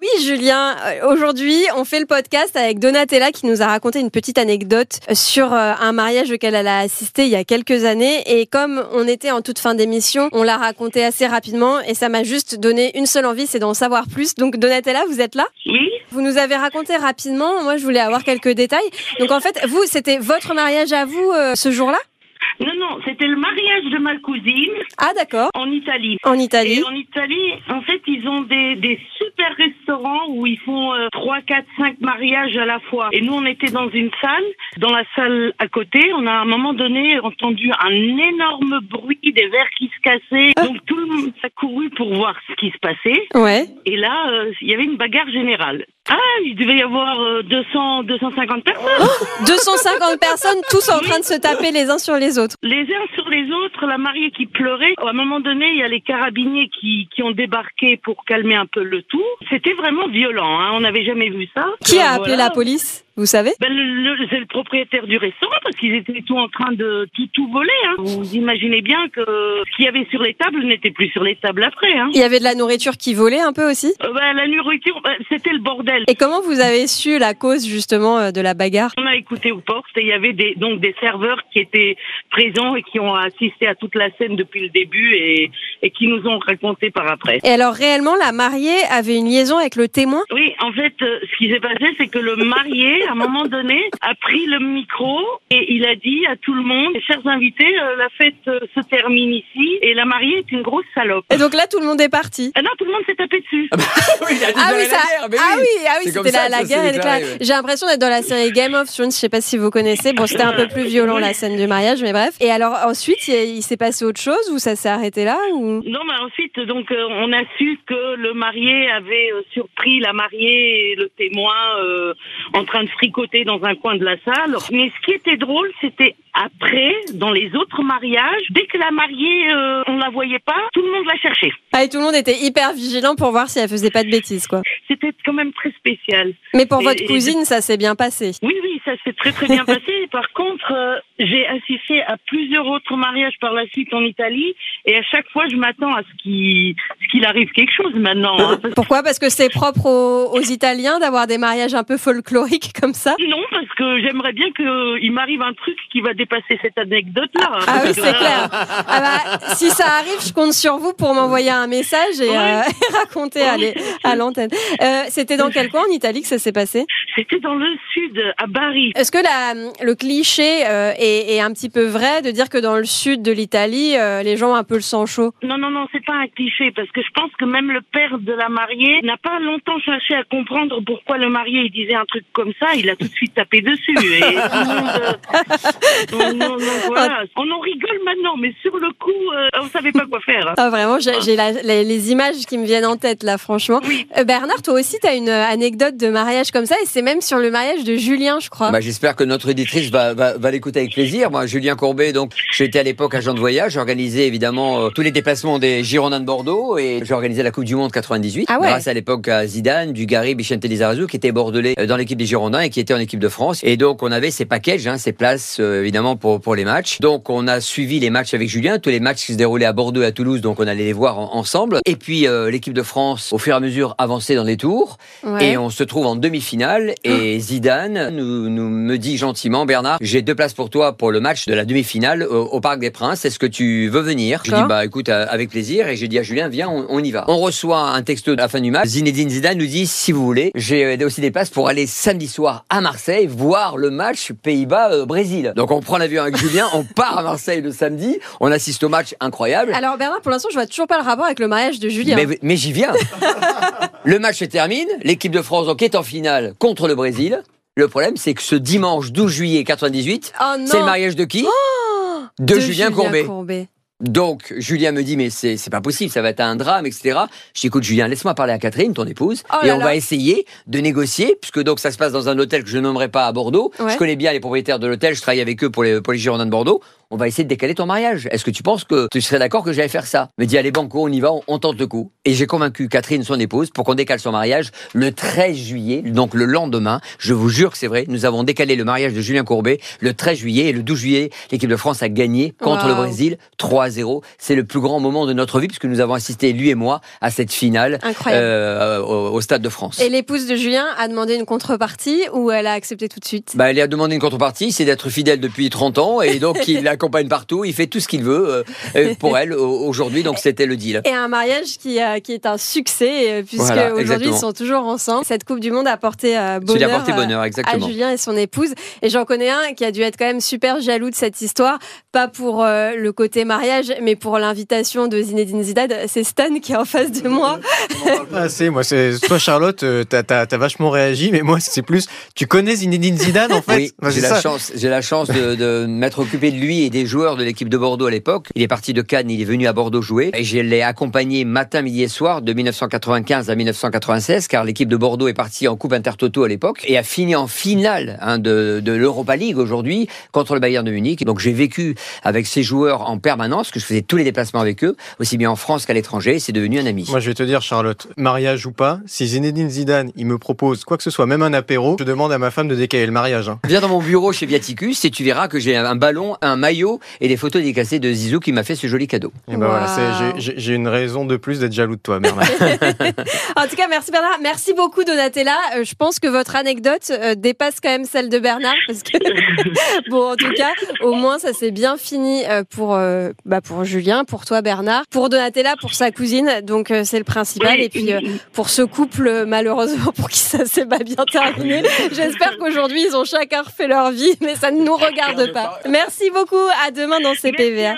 Oui, Julien. Euh, aujourd'hui, on fait le podcast avec Donatella qui nous a raconté une petite anecdote sur euh, un mariage auquel elle a assisté il y a quelques années. Et comme on était en toute fin d'émission, on l'a raconté assez rapidement et ça m'a juste donné une seule envie, c'est d'en savoir plus. Donc, Donatella, vous êtes là? Oui. Vous nous avez raconté rapidement. Moi, je voulais avoir quelques détails. Donc, en fait, vous, c'était votre mariage à vous euh, ce jour-là? Non, non, c'était le mariage de ma cousine Ah, d'accord. en Italie. En Italie. Et en Italie, en fait, ils ont des, des super restaurants où ils font euh, 3, 4, 5 mariages à la fois. Et nous, on était dans une salle. Dans la salle à côté, on a à un moment donné entendu un énorme bruit, des verres qui se cassaient. Ah. Donc tout le monde a couru pour voir ce qui se passait. Ouais. Et là, euh, il y avait une bagarre générale. Ah, il devait y avoir euh, 200, 250 personnes. 250 personnes, tous en train de se taper les uns sur les autres. Les uns sur les autres, la mariée qui pleurait. À un moment donné, il y a les carabiniers qui, qui ont débarqué pour calmer un peu le tout. C'était vraiment violent, hein. on n'avait jamais vu ça. Qui a Euh, appelé voilà. la police? Vous savez ben, C'est le propriétaire du restaurant parce qu'ils étaient tout en train de tout, tout voler. Hein. Vous imaginez bien que ce qu'il y avait sur les tables n'était plus sur les tables après. Hein. Il y avait de la nourriture qui volait un peu aussi Euh, ben, la nourriture, ben, c'était le bordel. Et comment vous avez su la cause justement euh, de la bagarre On a écouté aux portes et il y avait des, donc des serveurs qui étaient présents et qui ont assisté à toute la scène depuis le début et, et qui nous ont raconté par après. Et alors réellement, la mariée avait une liaison avec le témoin Oui, en fait, euh, ce qui s'est passé, c'est que le marié, à un moment donné, a pris le micro et il a dit à tout le monde, chers invités, euh, la fête euh, se termine ici et la mariée est une grosse salope. Et donc là, tout le monde est parti. Ah non, tout le monde s'est tapé dessus. oui, il a Ah oui, déclaré ça... la guerre, mais ah oui, ah c'était la, la guerre déclarée. ouais. J'ai l'impression d'être dans la série Game of Thrones. Je sais pas si vous connaissez. Bon, c'était un peu plus violent la scène du mariage, mais bref. Et alors ensuite, il, il s'est passé autre chose ou ça s'est arrêté là ou? Non, mais ensuite, donc, euh, on a su que le marié avait euh, surpris la mariée et le témoin euh, en train de fricoter dans un coin de la salle. Mais ce qui était drôle, c'était après, dans les autres mariages, dès que la mariée, euh, on la voyait pas, tout le monde la cherchait. Ah, et tout le monde était hyper vigilant pour voir si elle faisait pas de bêtises, quoi. C'était quand même très spécial. Mais pour Et- votre et- cousine, ça s'est bien passé. Oui, oui, ça s'est très très bien passé. Par contre, euh, j'ai assisté à plusieurs autres mariages par la suite en Italie, et à chaque fois, je m'attends à ce qu'il arrive quelque chose maintenant. hein. Pourquoi? Parce que c'est propre aux, aux Italiens d'avoir des mariages un peu folkloriques comme ça. Non, parce que j'aimerais bien qu'il m'arrive un truc qui va dépasser cette anecdote-là. Ah oui, c'est clair. Ah bah, si ça arrive, je compte sur vous pour m'envoyer un message et, Oui. euh, et raconter à l'antenne. Euh, C'était dans quel coin en Italie que ça s'est passé? C'était dans le sud, à Bari. Est-ce que la, le cliché euh, est, est un petit peu vrai de dire que dans le sud de l'Italie, euh, les gens ont un peu le sang chaud? Non, non, non, c'est pas un cliché, parce que je pense que même le père de la mariée n'a pas longtemps cherché à comprendre pourquoi le marié il disait un truc comme ça. Il a tout de suite tapé dessus. Et tout le monde, euh, donc, donc, donc, voilà. On en rigole maintenant, mais sur le coup, euh, on savait pas quoi faire. hein. Ah vraiment, j'ai les, les images qui me viennent en tête là, franchement. Euh, Bernard, toi aussi, tu as une anecdote de mariage comme ça et c'est même sur le mariage de Julien, je crois. Bah, J'espère que notre éditrice va, va, va l'écouter avec plaisir. Moi, Julien Courbet, donc j'étais à l'époque agent de voyage, j'organisais évidemment euh, tous les déplacements des Girondins de Bordeaux et j'ai organisé la Coupe du Monde 98 Ah ouais. grâce à l'époque à Zidane, Dugarry, Bichente Lizarazu qui était bordelais euh, dans l'équipe des Girondins et qui était en équipe de France. Et donc on avait ces packages, hein, ces places euh, évidemment pour pour les matchs. Donc on a suivi les matchs avec Julien, tous les matchs qui se déroulaient à Bordeaux et à Toulouse, donc on allait les voir en- ensemble. Et puis euh, l'équipe de France, au fur et à mesure, avançait dans les tours. Ouais. Et on se trouve en demi-finale et Zidane nous, nous me dit gentiment Bernard, j'ai deux places pour toi pour le match de la demi-finale au, au Parc des Princes. Est-ce que tu veux venir? Je dis D'accord. bah écoute euh, avec plaisir et j'ai dit à Julien viens on, on y va. On reçoit un texto de la fin du match. Zinedine Zidane nous dit si vous voulez, j'ai aussi des places pour aller samedi soir à Marseille voir le match Pays-Bas euh, Brésil. Donc on prend l'avion avec Julien, on part à Marseille le samedi, on assiste au match incroyable. Alors Bernard, pour l'instant, je vois toujours pas le rapport avec le mariage de Julien. Mais, mais j'y viens. le match se termine. L'équipe de France donc est en finale contre le Brésil. Le problème, c'est que ce dimanche 12 juillet 98, Oh non c'est le mariage de qui? Oh De, Julien, Courbet. Courbet. Donc Julien me dit mais c'est c'est pas possible, ça va être un drame, etc. Je dis écoute Julien, laisse-moi parler à Catherine, ton épouse, Oh et là on là. va essayer de négocier, puisque donc ça se passe dans un hôtel que je nommerai pas à Bordeaux. Ouais. Je connais bien les propriétaires de l'hôtel, je travaille avec eux pour les pour les Girondins de Bordeaux. On va essayer de décaler ton mariage. Est-ce que tu penses que tu serais d'accord que j'allais faire ça? Me dit allez banco, on y va, on, tente le coup. Et j'ai convaincu Catherine, son épouse, pour qu'on décale son mariage le 13 juillet, donc le lendemain. Je vous jure que c'est vrai. Nous avons décalé le mariage de Julien Courbet le 13 juillet et le 12 juillet, l'équipe de France a gagné contre le Brésil 3-0. C'est le plus grand moment de notre vie puisque nous avons assisté lui et moi à cette finale euh, au, Stade de France. Et l'épouse de Julien a demandé une contrepartie ou elle a accepté tout de suite? Bah, elle a demandé une contrepartie, c'est d'être fidèle depuis 30 ans et donc il l'accompagne partout, il fait tout ce qu'il veut euh, euh, pour elle aujourd'hui, donc c'était le deal. Et un mariage qui, qui est un succès puisque aujourd'hui ils sont toujours ensemble. Cette Coupe du Monde a apporté bonheur, apporté bonheur exactement. à Julien et son épouse. Et j'en connais un qui a dû être quand même super jaloux de cette histoire, pas pour le côté mariage, mais pour l'invitation de Zinedine Zidane. C'est Stan qui est en face de moi. ah, c'est moi, c'est toi Charlotte, t'as as, vachement réagi, mais moi c'est plus. Tu connais Zinedine Zidane en fait? Oui, j'ai la chance, j'ai la chance de, de m'être occupé de lui et des joueurs de l'équipe de Bordeaux à l'époque. Il est parti de Cannes, il est venu à Bordeaux jouer et je l'ai accompagné matin, midi et soir de 1995 à 1996, car l'équipe de Bordeaux est partie en Coupe Intertoto à l'époque et a fini en finale hein, de, de l'Europa League aujourd'hui contre le Bayern de Munich. Donc j'ai vécu avec ces joueurs en permanence, que je faisais tous les déplacements avec eux, aussi bien en France qu'à l'étranger. C'est devenu un ami. Moi, je vais te dire, Charlotte, mariage ou pas, si Zinedine Zidane, il me propose quoi que ce soit, même un apéro, je demande à ma femme de décaler le mariage. Hein. Viens dans mon bureau chez Viaticus et tu verras que j'ai un ballon, un maillot et des photos dédicacées de Zizou qui m'a fait ce joli cadeau. Et ben voilà, j'ai une raison de plus d'être jaloux de toi, Bernard. en tout cas, merci Bernard. Merci beaucoup, Donatella. Euh, je pense que votre anecdote euh, dépasse quand même celle de Bernard parce que, bon, en tout cas, au moins, ça s'est bien fini euh, pour, bah, pour Julien, pour toi, Bernard, pour Donatella, pour sa cousine. Donc, c'est le principal. Et puis, pour ce couple, malheureusement, pour qui ça s'est pas bien terminé, j'espère qu'aujourd'hui, ils ont chacun refait leur vie, mais ça ne nous regarde pas. Merci beaucoup. À demain dans CPVA.